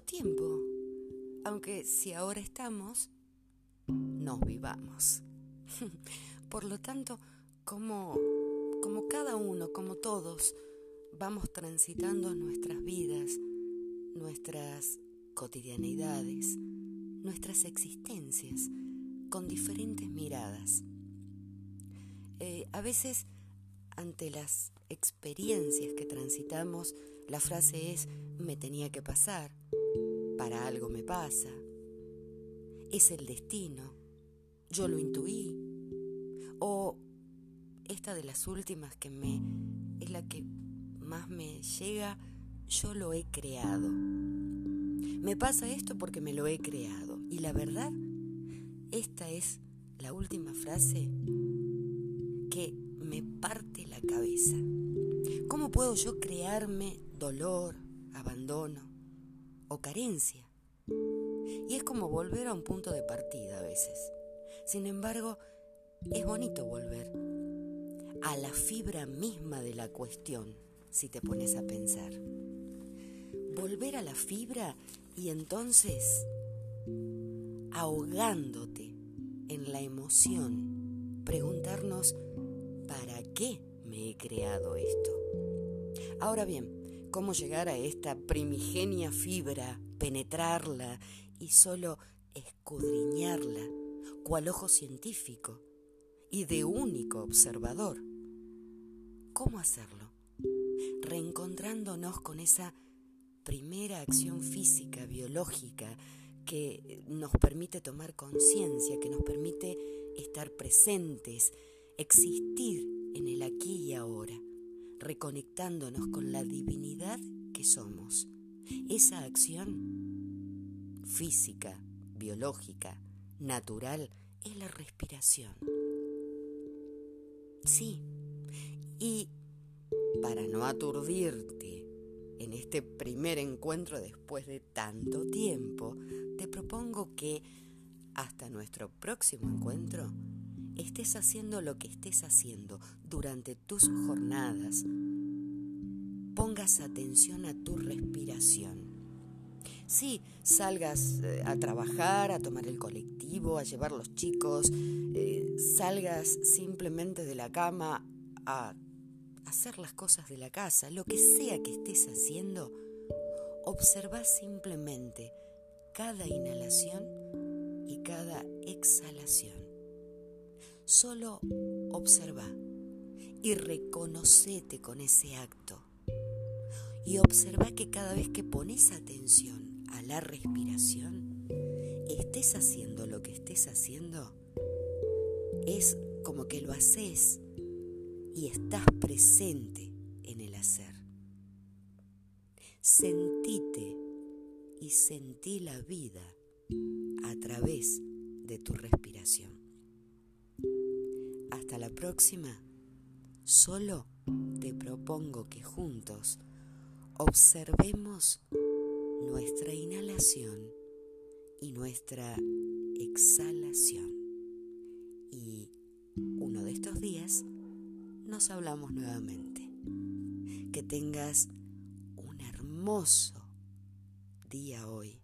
tiempo, aunque si ahora estamos, nos vivamos. Por lo tanto, como, como cada uno, como todos, vamos transitando nuestras vidas, nuestras cotidianidades, nuestras existencias, con diferentes miradas. Eh, a veces, ante las experiencias que transitamos, la frase es, me tenía que pasar, para algo me pasa, es el destino, yo lo intuí, o esta de las últimas que me es la que más me llega, yo lo he creado. Me pasa esto porque me lo he creado. Y la verdad, esta es la última frase que me parte la cabeza. ¿Cómo puedo yo crearme dolor, abandono o carencia? Y es como volver a un punto de partida a veces. Sin embargo, es bonito volver a la fibra misma de la cuestión, si te pones a pensar. Volver a la fibra y entonces ahogándote en la emoción, preguntarnos, ¿para qué me he creado esto? Ahora bien, ¿cómo llegar a esta primigenia fibra, penetrarla y solo escudriñarla, cual ojo científico y de único observador? ¿Cómo hacerlo? Reencontrándonos con esa primera acción física, biológica, que nos permite tomar conciencia, que nos permite estar presentes, existir en el aquí y ahora, reconectándonos con la divinidad que somos. Esa acción física, biológica, natural, es la respiración. Sí, y para no aturdirte en este primer encuentro después de tanto tiempo, te propongo que hasta nuestro próximo encuentro estés haciendo lo que estés haciendo durante tus jornadas, pongas atención a tu respiración. Sí, salgas eh, a trabajar, a tomar el colectivo, a llevar los chicos, eh, salgas simplemente de la cama a hacer las cosas de la casa, lo que sea que estés haciendo, observa simplemente cada inhalación y cada exhalación. Solo observa y reconocete con ese acto. Y observa que cada vez que pones atención a la respiración, estés haciendo lo que estés haciendo, es como que lo haces y estás presente en el hacer. Sentite y sentí la vida a través de tu respiración. Hasta la próxima, solo te propongo que juntos observemos nuestra inhalación y nuestra exhalación. Y uno de estos días nos hablamos nuevamente. Que tengas un hermoso día hoy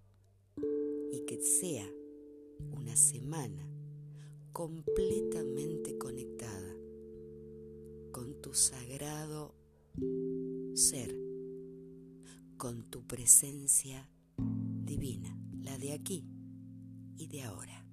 y que sea una semana completamente conectada con tu sagrado ser, con tu presencia divina, la de aquí y de ahora.